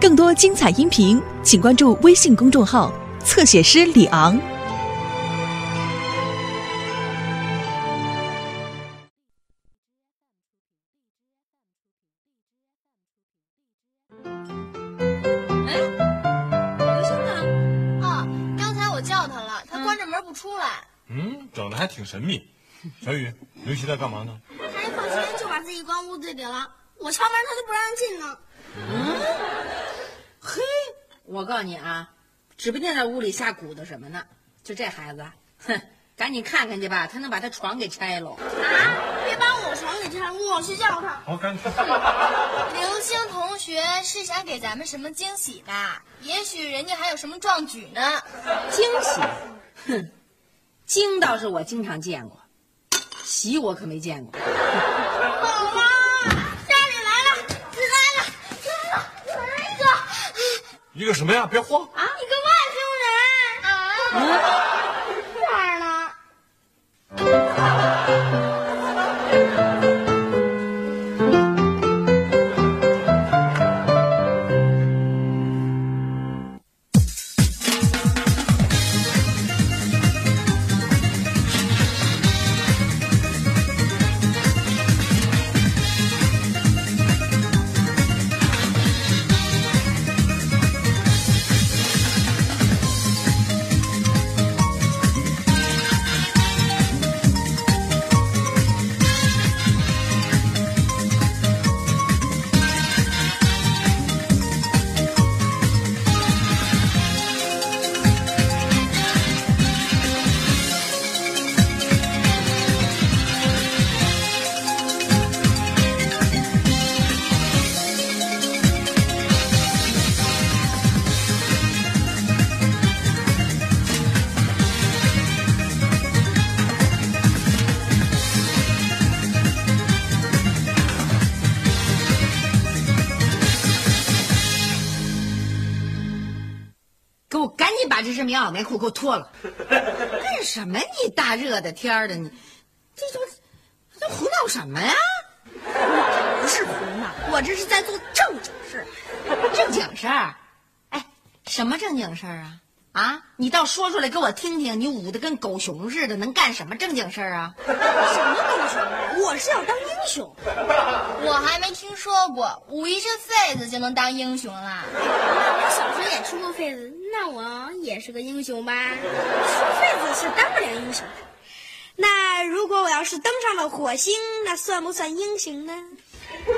更多精彩音频，请关注微信公众号“侧写师李昂”。哎，刘星呢？啊，刚才我叫他了，他关着门不出来。嗯，整的还挺神秘。小雨，刘希在干嘛呢？他一放学就把自己关屋子里了，我敲门他就不让进呢。嘿，我告诉你啊，指不定在屋里瞎鼓捣什么呢。就这孩子，哼，赶紧看看去吧，他能把他床给拆了。啊！别把我床给拆了，我去叫他。好，赶紧去。刘星同学是想给咱们什么惊喜吧？也许人家还有什么壮举呢。惊喜，哼，惊倒是我经常见过，喜我可没见过。宝妈，家里来了，来了，来了，来一个，一个什么呀？别慌。啊，一个外星人啊！哪儿呢？把棉裤给我脱了！干什么你？大热的天儿的，你这都这胡闹什么呀？不是胡闹，我这是在做正经事。正经事儿？哎，什么正经事儿啊？啊，你倒说出来给我听听！你捂得跟狗熊似的，能干什么正经事儿啊？什么狗熊啊？我是要当英雄。我还没听说过，捂一身痱子就能当英雄啦。我小时候也出过痱子，那我也是个英雄吧？出痱子是当不了英雄的。那如果我要是登上了火星，那算不算英雄呢？登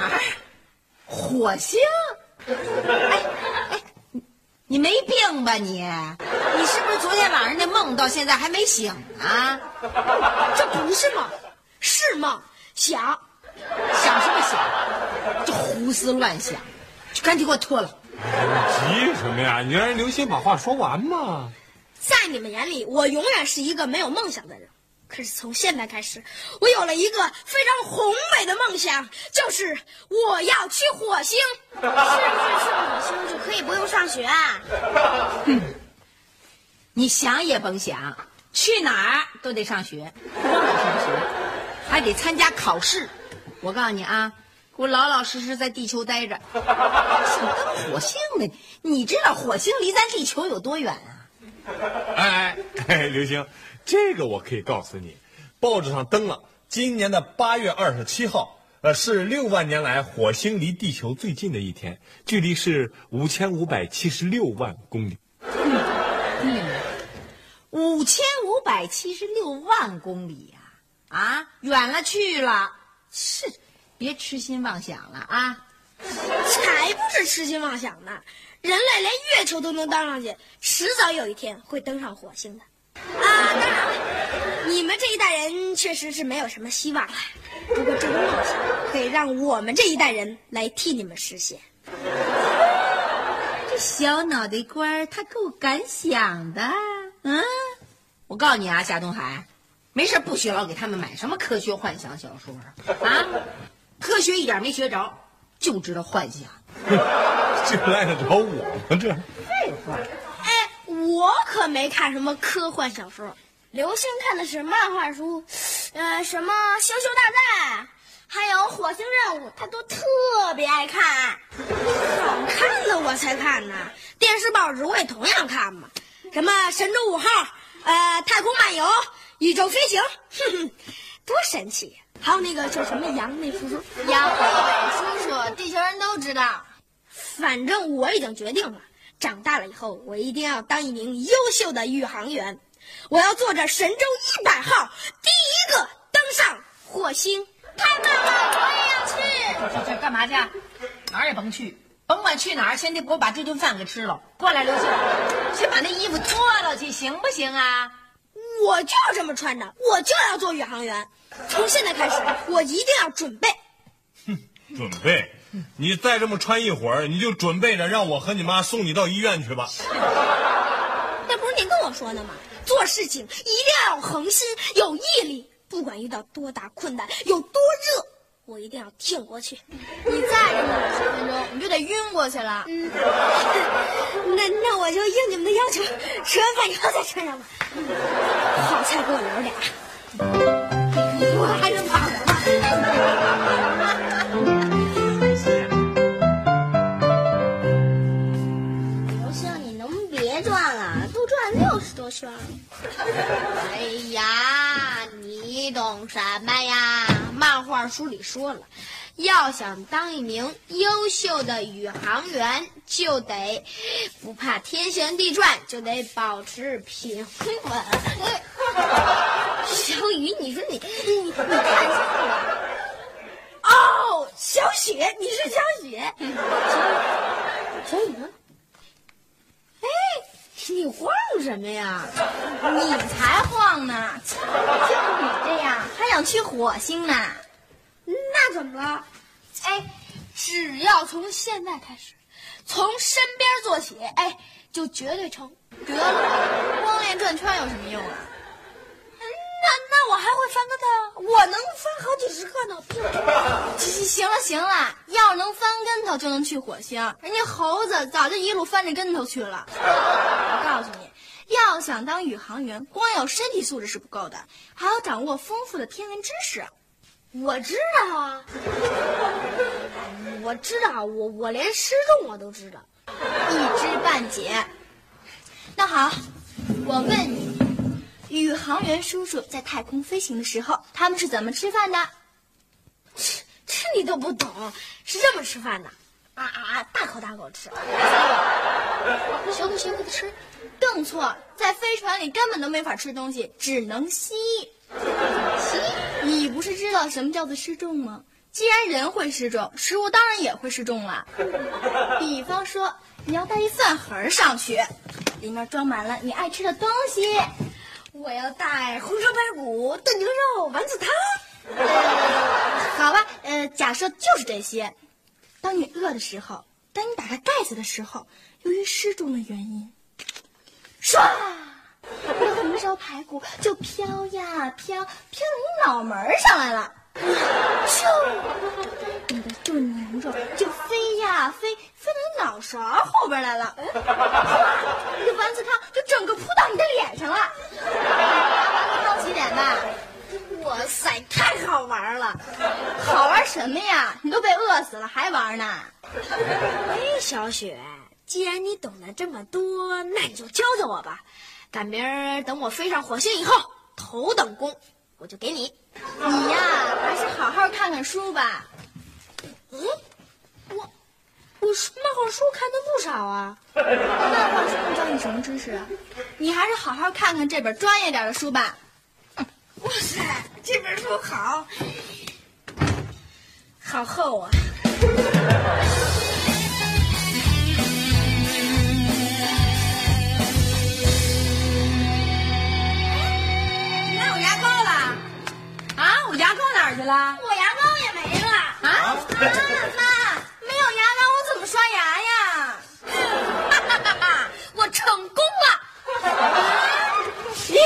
哪儿？火星？哎 哎，你你没病吧你？你是不是昨天晚上那梦到现在还没醒啊？这不是梦，是梦。想，想什么想？就胡思乱想，就赶紧给我脱了！急什么呀？你让人刘星把话说完嘛。在你们眼里，我永远是一个没有梦想的人。可是从现在开始，我有了一个非常宏伟的梦想，就是我要去火星。是不是去火星就可以不用上学啊？你想也甭想，去哪儿都得上学，不光得上学，还得参加考试。我告诉你啊，给我老老实实在地球待着。想登火星呢？你知道火星离咱地球有多远啊？哎哎哎，刘星，这个我可以告诉你，报纸上登了，今年的八月二十七号，呃，是六万年来火星离地球最近的一天，距离是五千五百七十六万公里。五千五百七十六万公里呀、啊！远了去了，是，别痴心妄想了啊！才不是痴心妄想呢！人类连月球都能登上去，迟早有一天会登上火星的。啊，当然了，你们这一代人确实是没有什么希望了。不过这个梦想可以让我们这一代人来替你们实现。这小脑袋瓜儿他够敢想的，嗯，我告诉你啊，夏东海，没事不许老给他们买什么科学幻想小说啊，科学一点没学着，就知道幻想。这赖得着我吗？这废话，哎，我可没看什么科幻小说，刘星看的是漫画书，呃，什么《星球大战》，还有《火星任务》，他都特特别爱看，好看的我才看呢。电视、报纸我也同样看嘛。什么神舟五号，呃，太空漫游，宇宙飞行，哼 哼，多神奇！还有那个叫什么杨那叔叔，杨利伟叔叔，地球人都知道。反正我已经决定了，长大了以后我一定要当一名优秀的宇航员，我要坐着神舟一百号第一个登上火星。太棒了，我也要去。这这干嘛去？哪儿也甭去，甭管去哪儿，先得给我把这顿饭给吃了。过来，刘星，先把那衣服脱了去，行不行啊？我就要这么穿着，我就要做宇航员。从现在开始，我一定要准备。哼，准备？你再这么穿一会儿，你就准备着让我和你妈送你到医院去吧。那不是您跟我说的吗？做事情一定要有恒心，有毅力。不管遇到多大困难，有多热，我一定要挺过去。你再这么冷十分钟，你就得晕过去了。嗯，那那我就应你们的要求，吃完饭以后再穿上吧。好菜给我留俩，我还是跑了。圈。哎呀！你懂什么呀？漫画书里说了，要想当一名优秀的宇航员，就得不怕天旋地转，就得保持平稳。小雨，你说你你你看清楚了？哦，小雪，你是小雪。小雨呢？哎，你晃什么呀？你才晃呢！就你这样，还想去火星呢？那怎么了？哎，只要从现在开始，从身边做起，哎，就绝对成。得了，光练转圈有什么用啊？翻跟头，我能翻好几十个呢。行了行了，要是能翻跟头就能去火星，人家猴子早就一路翻着跟头去了。我告诉你，要想当宇航员，光有身体素质是不够的，还要掌握丰富的天文知识。我知道啊，我知道，我我连失重我都知道，一知半解。那好，我问你。宇航员叔叔在太空飞行的时候，他们是怎么吃饭的？这这你都不懂，是这么吃饭的，啊啊啊，大口大口吃，小口小口的吃。更错，在飞船里根本都没法吃东西，只能吸。吸？你不是知道什么叫做失重吗？既然人会失重，食物当然也会失重了。比方说，你要带一饭盒上去，里面装满了你爱吃的东西。我要带红烧排骨、炖牛肉、丸子汤。好吧，呃，假设就是这些。当你饿的时候，当你打开盖子的时候，由于失重的原因，唰，那红烧排骨就飘呀飘，飘到你脑门上来了。就，你的炖牛肉就飞呀飞，飞到你脑勺后边来了。你的丸子汤就整个扑到你的脸上了。好奇点吧？哇塞，太好玩了！好玩什么呀？你都被饿死了还玩呢？哎，小雪，既然你懂得这么多，那你就教教我吧。赶明儿等我飞上火星以后，头等功我就给你。你呀，还是好好看看书吧。嗯，我我漫画书看的不少啊。漫画书能教你什么知识啊？你还是好好看看这本专业点的书吧。哇塞，这本书好，好厚啊。了，我牙膏也没了啊！妈，没有牙膏我怎么刷牙呀？哈哈哈！我成功了！咦，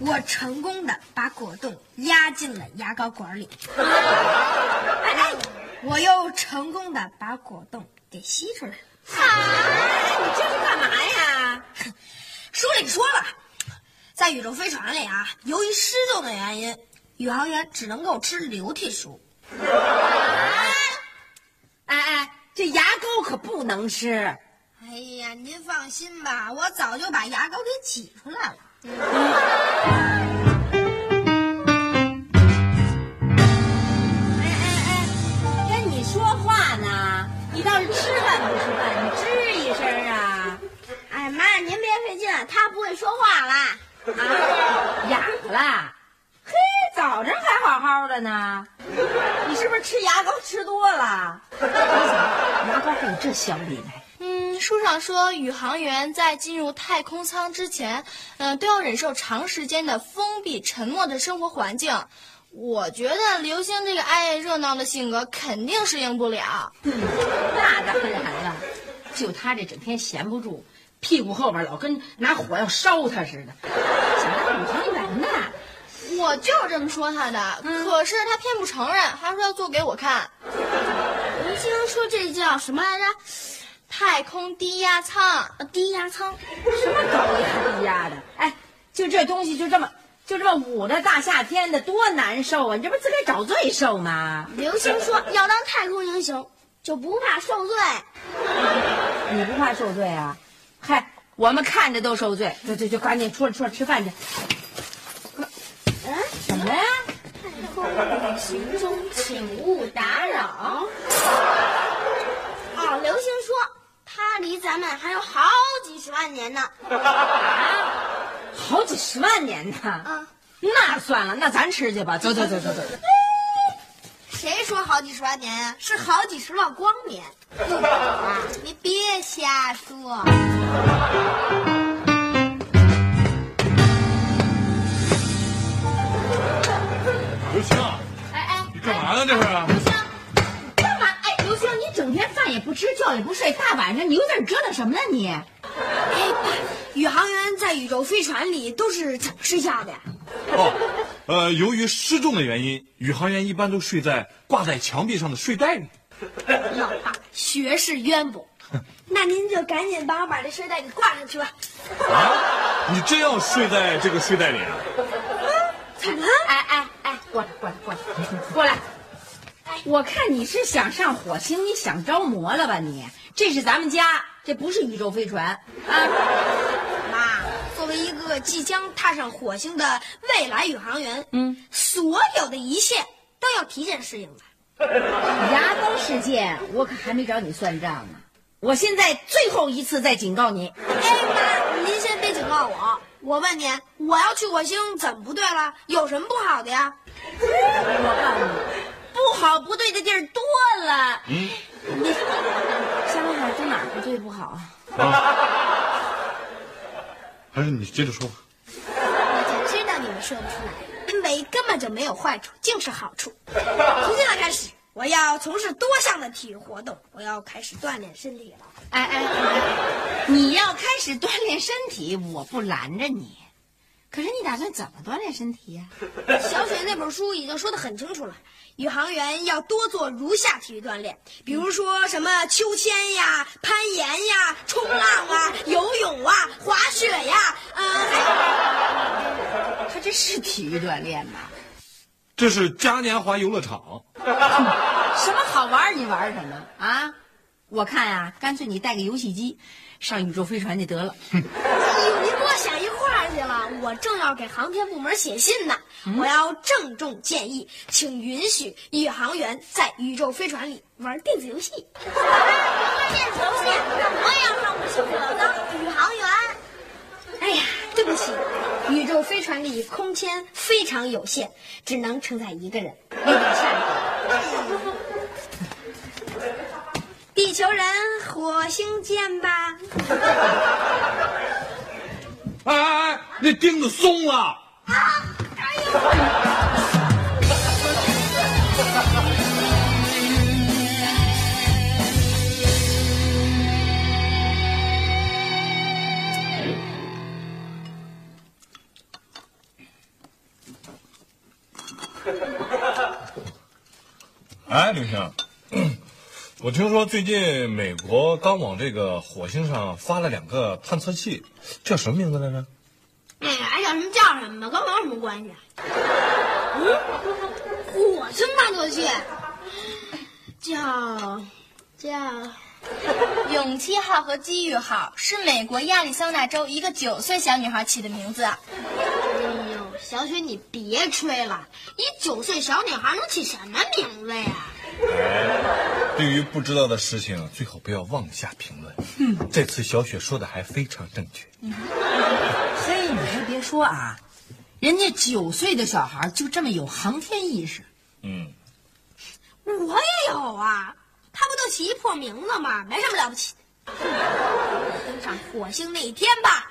我成功的把果冻压进了牙膏管里。哎哎，我又成功的把果冻给吸出来了。啊！你这是干嘛呀？书里说了，在宇宙飞船里啊，由于失重的原因。宇航员只能够吃流体蔬。哎哎。这牙膏可不能吃。哎呀，您放心吧，我早就把牙膏给挤出来了。哎哎哎，跟你说话呢，你倒是吃饭不吃饭，你吱一声啊？哎妈，您别费劲，他不会说话啦。啊，哑了。嘿，早晨还好好的呢，你是不是吃牙膏吃多了？牙膏还有这小礼来？嗯，书上说，宇航员在进入太空舱之前，嗯、都要忍受长时间的封闭、沉默的生活环境。我觉得刘星这个爱热闹的性格肯定适应不了。那当然了，就他这整天闲不住，屁股后边老跟拿火要烧他似的，想当宇航员呢。我就是这么说他的，可是他偏不承认，还说要做给我看。刘星说这叫什么来着？太空低压舱，呃低压舱。什么高压低压的？哎，就这东西就这么就这么捂着，大夏天的多难受啊！你这不是自个儿找罪受吗？刘星说要当太空英雄，就不怕受罪。你不怕受罪啊？嗨，我们看着都受罪。就就就赶紧出来出来吃饭去。太空旅行中请勿打扰。哦，流星说他离咱们还有好几十万年呢。啊好几十万年呢。啊，那算了，那咱吃去吧。走走走走走。谁说好几十万年呀、是好几十万光年。啊，你别瞎说。也不睡，大晚上你又在这折腾什么呢你？哎，爸，宇航员在宇宙飞船里都是怎么睡觉的呀？哦，呃，由于失重的原因，宇航员一般都睡在挂在墙壁上的睡袋里。老爸学识渊博，那您就赶紧帮我把这睡袋给挂上去吧。啊，你真要睡在这个睡袋里啊？怎么了？哎哎哎，过来过来过来过来！我看你是想上火星，你想着魔了吧你？这是咱们家，这不是宇宙飞船啊！妈，作为一个即将踏上火星的未来宇航员，嗯，所有的一切都要提前适应的。牙膏事件，我可还没找你算账呢。我现在最后一次再警告你，哎妈，您先别警告我，我问您，我要去火星怎么不对了？有什么不好的呀？我告诉你，不好不对的地儿多了。嗯，你想想看，这哪儿不对不好啊？啊，还是你接着说吧。我就知道你们说不出来，因为根本就没有坏处，尽是好处。从现在开始，我要从事多项的体育活动，我要开始锻炼身体了。哎哎哎，你要开始锻炼身体，我不拦着你。可是你打算怎么锻炼身体呀、小雪那本书已经说得很清楚了，宇航员要多做如下体育锻炼，比如说什么秋千呀、攀岩呀、冲浪啊、游泳啊、滑雪呀，嗯、还有他这是体育锻炼吗？这是嘉年华游乐场。什么好玩你玩什么啊？我看呀、干脆你带个游戏机，上宇宙飞船去得了。哎呦，您给我想一块儿去了，我正要给航天部门写信呢。我要郑重建议，请允许宇航员在宇宙飞船里玩电子游戏。玩电子游戏，那我也要上五星火当宇航员。哎呀，对不起，宇宙飞船里空间非常有限，只能承载一个人，有点吓人。地球人，火星见吧。哎哎哎，那钉子松了。哎，刘星，我听说最近美国刚往这个火星上发了两个探测器，叫什么名字来着？叫什么跟我有什么关系？嗯，火星探测器叫叫勇气号和机遇号是美国亚利桑那州一个九岁小女孩起的名字。哎呦，小雪你别吹了，一九岁小女孩能起什么名字呀？哎，对于不知道的事情，最好不要妄下评论。嗯，这次小雪说的还非常正确。嘿，说啊，人家九岁的小孩就这么有航天意识。嗯，我也有啊，他不就起一破名字吗？没什么了不起的。登上火星那一天吧。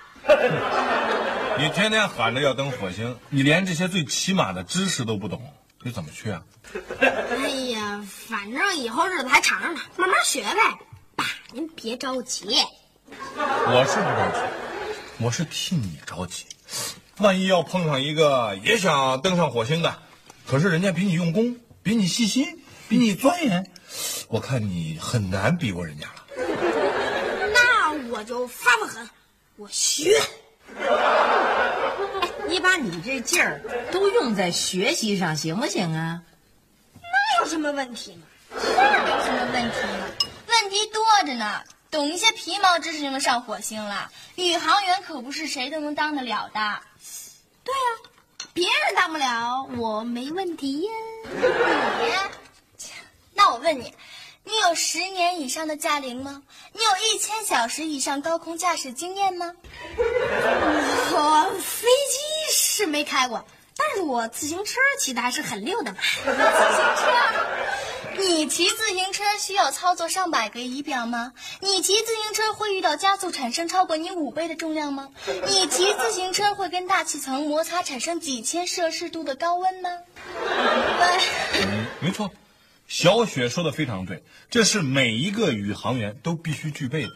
你天天喊着要登火星，你连这些最起码的知识都不懂，你怎么去啊？哎呀，反正以后日子还长着呢，慢慢学呗。爸，您别着急。我是不着急，我是替你着急。万一要碰上一个也想登上火星的，可是人家比你用功，比你细心，比你钻研，我看你很难比过人家了。那我就发发狠，我学。你把你这劲儿都用在学习上，行不行啊？那有什么问题呢？是没什么问题，问题多着呢。懂一些皮毛知识就能上火星了，宇航员可不是谁都能当得了的。对呀、别人当不了，我没问题呀。你，那我问你，你有十年以上的驾龄吗？你有一千小时以上高空驾驶经验吗？我飞机是没开过，但是我自行车骑的还是很溜的嘛。自行车，你骑自行车需要操作上百个仪表吗？你骑自行车会遇到加速产生超过你五倍的重量吗？你骑自行车会跟大气层摩擦产生几千摄氏度的高温吗？对。嗯，没错，小雪说的非常对，这是每一个宇航员都必须具备的。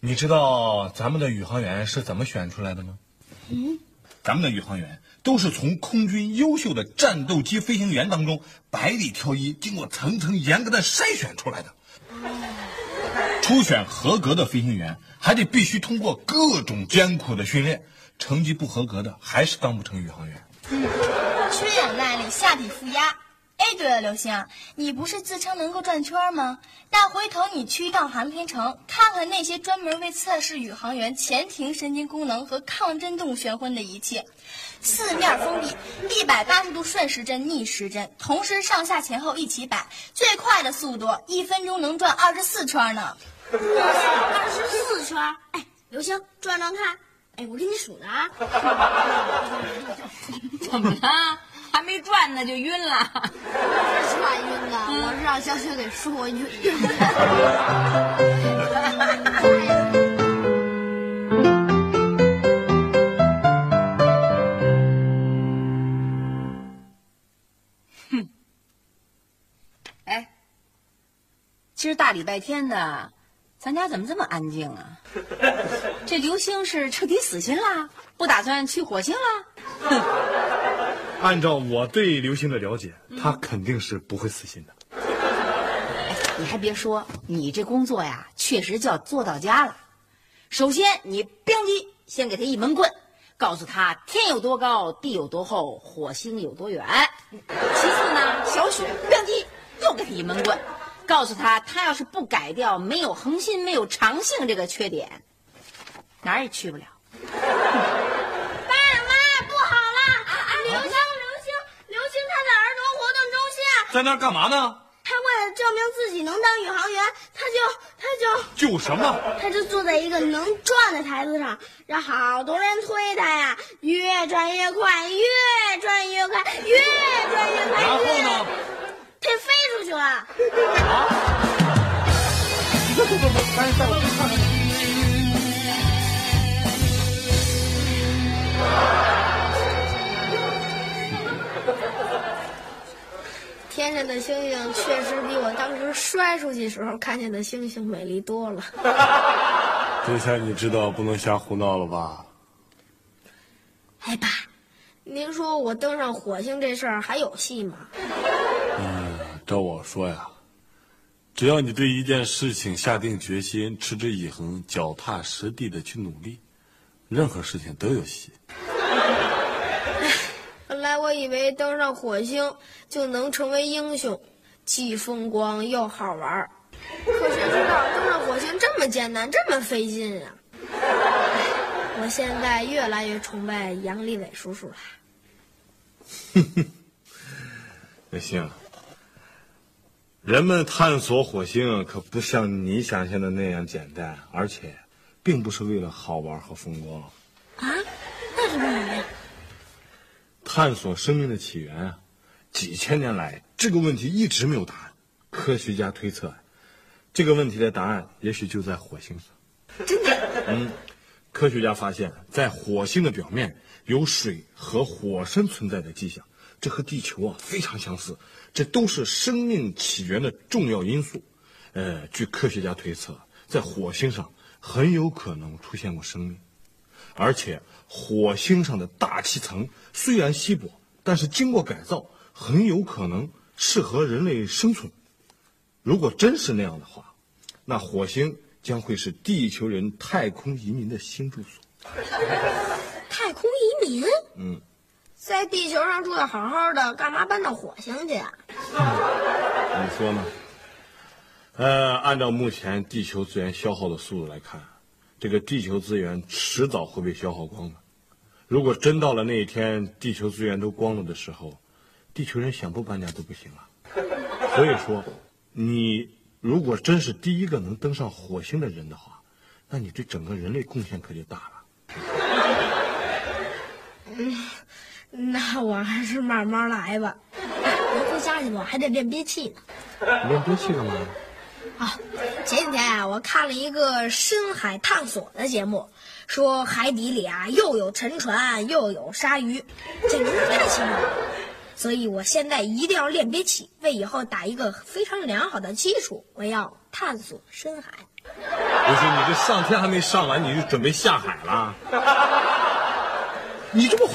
你知道咱们的宇航员是怎么选出来的吗？嗯，咱们的宇航员都是从空军优秀的战斗机飞行员当中百里挑一，经过层层严格的筛选出来的。初选合格的飞行员，还得必须通过各种艰苦的训练，成绩不合格的还是当不成宇航员。缺氧耐力，下体负压。哎，对了，刘星，你不是自称能够转圈吗？那回头你去一趟航天城，看看那些专门为测试宇航员前庭神经功能和抗震动玄昏的仪器，四面封闭，一百八十度顺时针、逆时针，同时上下前后一起摆，最快的速度一分钟能转二十四圈呢。二十四圈。哎，刘星，转转看。哎，我给你数着啊。怎么了？还没转呢就晕了？是转晕的，我是让小雪给说晕的。哎，今儿大礼拜天的，咱家怎么这么安静啊？这刘星是彻底死心了，不打算去火星了？按照我对刘星的了解，他肯定是不会死心的。哎，你还别说，你这工作呀，确实叫做到家了。首先，你吧唧先给他一闷棍，告诉他天有多高，地有多厚，火星有多远。其次呢，小雪吧唧又给他一闷棍，告诉他他要是不改掉没有恒心、没有长性这个缺点，哪儿也去不了。爸妈，不好了！刘星，刘星，刘星他在儿童活动中心。在那儿干嘛呢？他为了证明自己能当宇航员，他就他就就什么？他就坐在一个能转的台子上，让好多人推他呀，越转越快，越转越快，越转越快。然后越呢？他飞出去了。天上的星星确实比我当时摔出去时候看见的星星美丽多了。这下你知道不能瞎胡闹了吧？哎，爸，您说我登上火星这事儿还有戏吗？嗯照我说呀，只要你对一件事情下定决心，持之以恒，脚踏实地的去努力，任何事情都有戏。我以为登上火星就能成为英雄，既风光又好玩儿。可谁知道登上火星这么艰难，这么费劲啊！我现在越来越崇拜杨利伟叔叔了。那行，人们探索火星可不像你想象的那样简单，而且，并不是为了好玩和风光。啊？那是为什么呀？探索生命的起源啊，几千年来这个问题一直没有答案。科学家推测，这个问题的答案也许就在火星上。真的？嗯，科学家发现，在火星的表面有水和火山存在的迹象，这和地球啊非常相似，这都是生命起源的重要因素。呃，据科学家推测，在火星上很有可能出现过生命，而且火星上的大气层虽然稀薄，但是经过改造，很有可能适合人类生存。如果真是那样的话，那火星将会是地球人太空移民的新住所。太空移民？嗯，在地球上住的好好的，干嘛搬到火星去啊？你说呢？呃，按照目前地球资源消耗的速度来看，这个地球资源迟早会被消耗光的。如果真到了那一天，地球资源都光了的时候，地球人想不搬家都不行了。所以说，你如果真是第一个能登上火星的人的话，那你对整个人类贡献可就大了。嗯那我还是慢慢来吧。我回家去吧，还得练憋气呢。练憋气干嘛？啊，前几天啊，我看了一个深海探索的节目，说海底里啊又有沉船又有鲨鱼，简直是太奇妙了。所以我现在一定要练憋气，为以后打一个非常良好的基础。我要探索深海。不是你这上天还没上完，你就准备下海了？你这么胡！